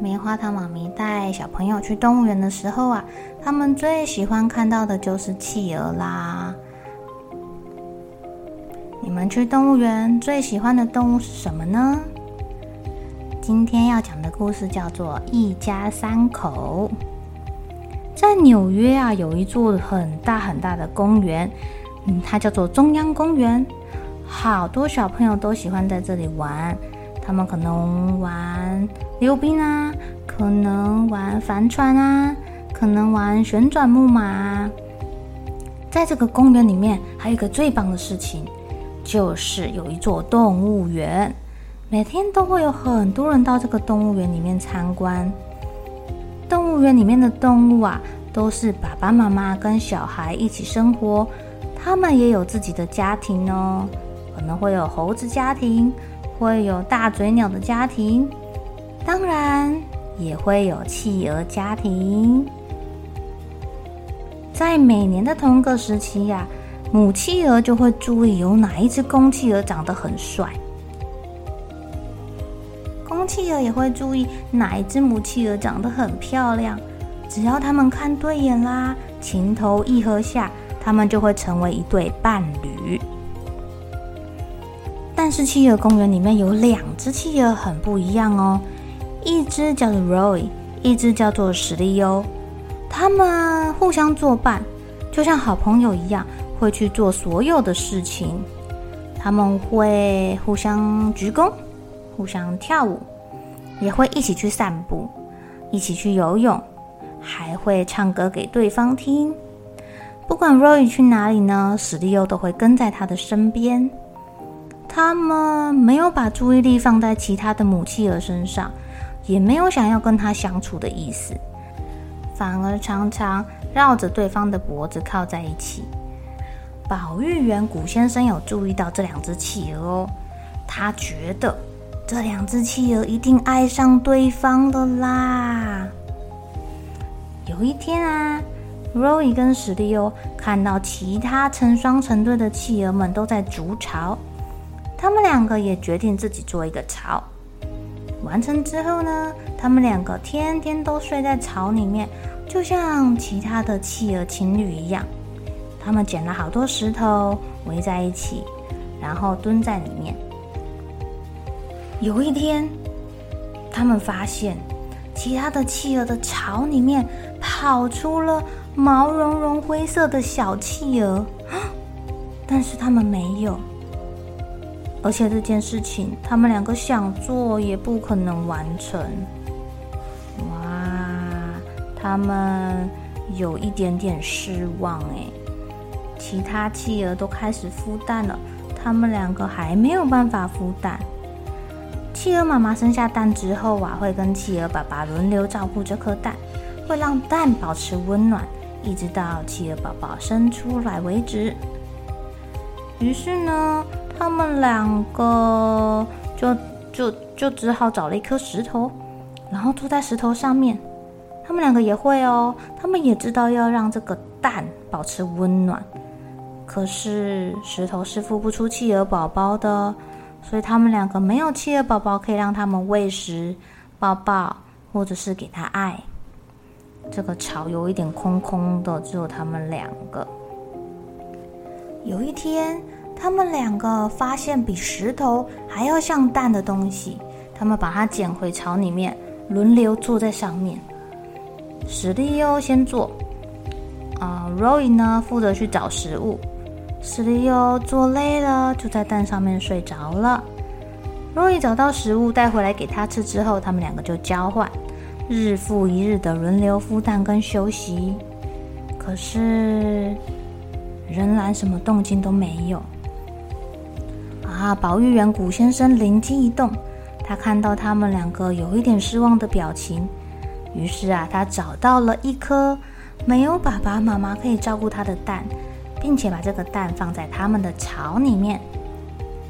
棉花糖妈咪带小朋友去动物园的时候啊，他们最喜欢看到的就是企鹅啦。你们去动物园最喜欢的动物是什么呢？今天要讲的故事叫做《一家三口》。在纽约啊，有一座很大很大的公园，嗯，它叫做中央公园。好多小朋友都喜欢在这里玩，他们可能玩溜冰啊，可能玩帆船啊，可能玩旋转木马啊。在这个公园里面，还有一个最棒的事情，就是有一座动物园，每天都会有很多人到这个动物园里面参观。动物园里面的动物啊，都是爸爸妈妈跟小孩一起生活，他们也有自己的家庭哦。可能会有猴子家庭，会有大嘴鸟的家庭，当然也会有企鹅家庭。在每年的同个时期呀，母企鹅就会注意有哪一只公企鹅长得很帅，公企鹅也会注意哪一只母企鹅长得很漂亮。只要他们看对眼啦，情投意合下，他们就会成为一对伴侣。但是企鹅公园里面有两只企鹅很不一样哦，一只叫做 Roy，一只叫做史力欧。他们互相作伴，就像好朋友一样，会去做所有的事情。他们会互相鞠躬，互相跳舞，也会一起去散步，一起去游泳，还会唱歌给对方听。不管 Roy 去哪里呢，史蒂欧都会跟在他的身边。他们没有把注意力放在其他的母企鹅身上，也没有想要跟他相处的意思，反而常常绕着对方的脖子靠在一起。保育员古先生有注意到这两只企鹅哦，他觉得这两只企鹅一定爱上对方的啦。有一天啊，Roy 跟史蒂欧看到其他成双成对的企鹅们都在筑巢。他们两个也决定自己做一个巢。完成之后呢，他们两个天天都睡在巢里面，就像其他的企鹅情侣一样。他们捡了好多石头围在一起，然后蹲在里面。有一天，他们发现其他的企鹅的巢里面跑出了毛茸茸灰色的小企鹅，但是他们没有。而且这件事情，他们两个想做也不可能完成。哇，他们有一点点失望哎。其他企鹅都开始孵蛋了，他们两个还没有办法孵蛋。企鹅妈妈生下蛋之后啊，会跟企鹅爸爸轮流照顾这颗蛋，会让蛋保持温暖，一直到企鹅宝宝生出来为止。于是呢，他们两个就就就只好找了一颗石头，然后坐在石头上面。他们两个也会哦，他们也知道要让这个蛋保持温暖。可是石头是孵不出企鹅宝宝的，所以他们两个没有企鹅宝宝可以让他们喂食、抱抱，或者是给他爱。这个巢有一点空空的，只有他们两个。有一天。他们两个发现比石头还要像蛋的东西，他们把它捡回巢里面，轮流坐在上面。史力欧先坐，啊，Roy 呢负责去找食物，史力欧坐累了，就在蛋上面睡着了。Roy 找到食物带回来给他吃之后，他们两个就交换，日复一日的轮流孵蛋跟休息。可是仍然什么动静都没有。啊，保育员古先生灵机一动，他看到他们两个有一点失望的表情，于是啊，他找到了一颗。没有爸爸妈妈可以照顾他的蛋，并且把这个蛋放在他们的巢里面。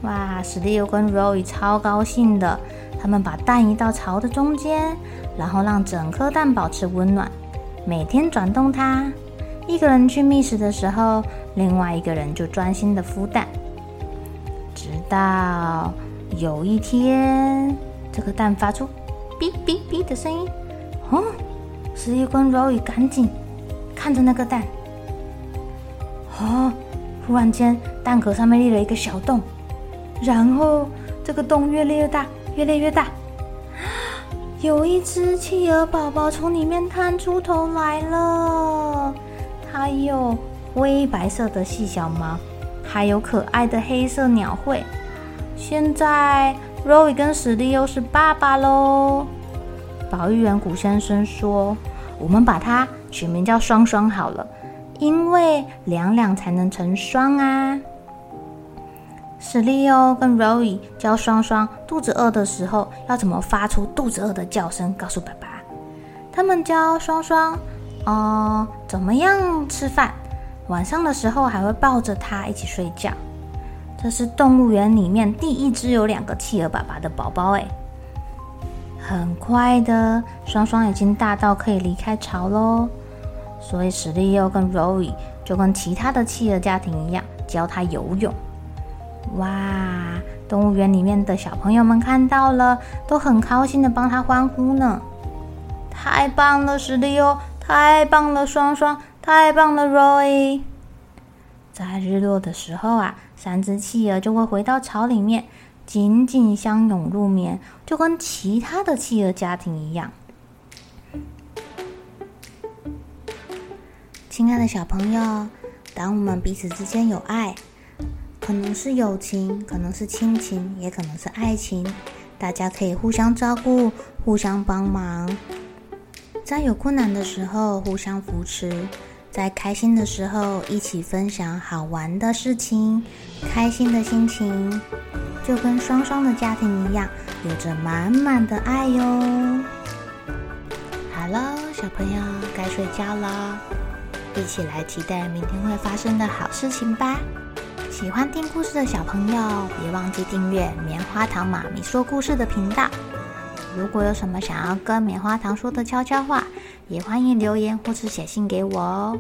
哇，史蒂夫跟 Roy 超高兴的，他们把蛋移到巢的中间，然后让整颗蛋保持温暖，每天转动它。一个人去觅食的时候，另外一个人就专心的孵蛋。直到有一天，这个蛋发出“哔哔哔”的声音，哦，史蒂欧跟 Roy 赶紧。看着那个蛋，哦，忽然间蛋壳上面裂了一个小洞，然后这个洞越来越大，越来越大，有一只企鹅宝宝从里面探出头来了。它有灰白色的细小毛，还有可爱的黑色鸟喙。现在，Roy 跟史蒂欧是爸爸喽。保育员古先生说：“我们把它。”取名叫双双好了，因为两两才能成双啊。史力欧跟 Roy 教双双肚子饿的时候要怎么发出肚子饿的叫声，告诉爸爸。他们教双双，哦、怎么样吃饭，晚上的时候还会抱着它一起睡觉。这是动物园里面第一只有两个企鹅爸爸的宝宝哎。很快的，双双已经大到可以离开巢喽。所以史力欧跟 Roy 就跟其他的企鹅家庭一样，教他游泳。哇！动物园里面的小朋友们看到了，都很高兴的帮他欢呼呢。太棒了，史力欧！太棒了，双双！太棒了，Roy！在日落的时候啊，三只企鹅就会回到巢里面，紧紧相拥入眠，就跟其他的企鹅家庭一样。亲爱的小朋友，当我们彼此之间有爱，可能是友情，可能是亲情，也可能是爱情，大家可以互相照顾，互相帮忙，在有困难的时候互相扶持，在开心的时候一起分享好玩的事情，开心的心情，就跟双双的家庭一样，有着满满的爱哟。好了，小朋友该睡觉了。一起来期待明天会发生的好事情吧！喜欢听故事的小朋友，别忘记订阅棉花糖妈咪说故事的频道。如果有什么想要跟棉花糖说的悄悄话，也欢迎留言或是写信给我哦。